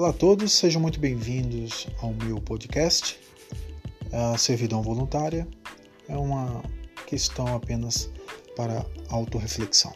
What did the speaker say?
Olá a todos, sejam muito bem-vindos ao meu podcast. A servidão voluntária é uma questão apenas para autorreflexão.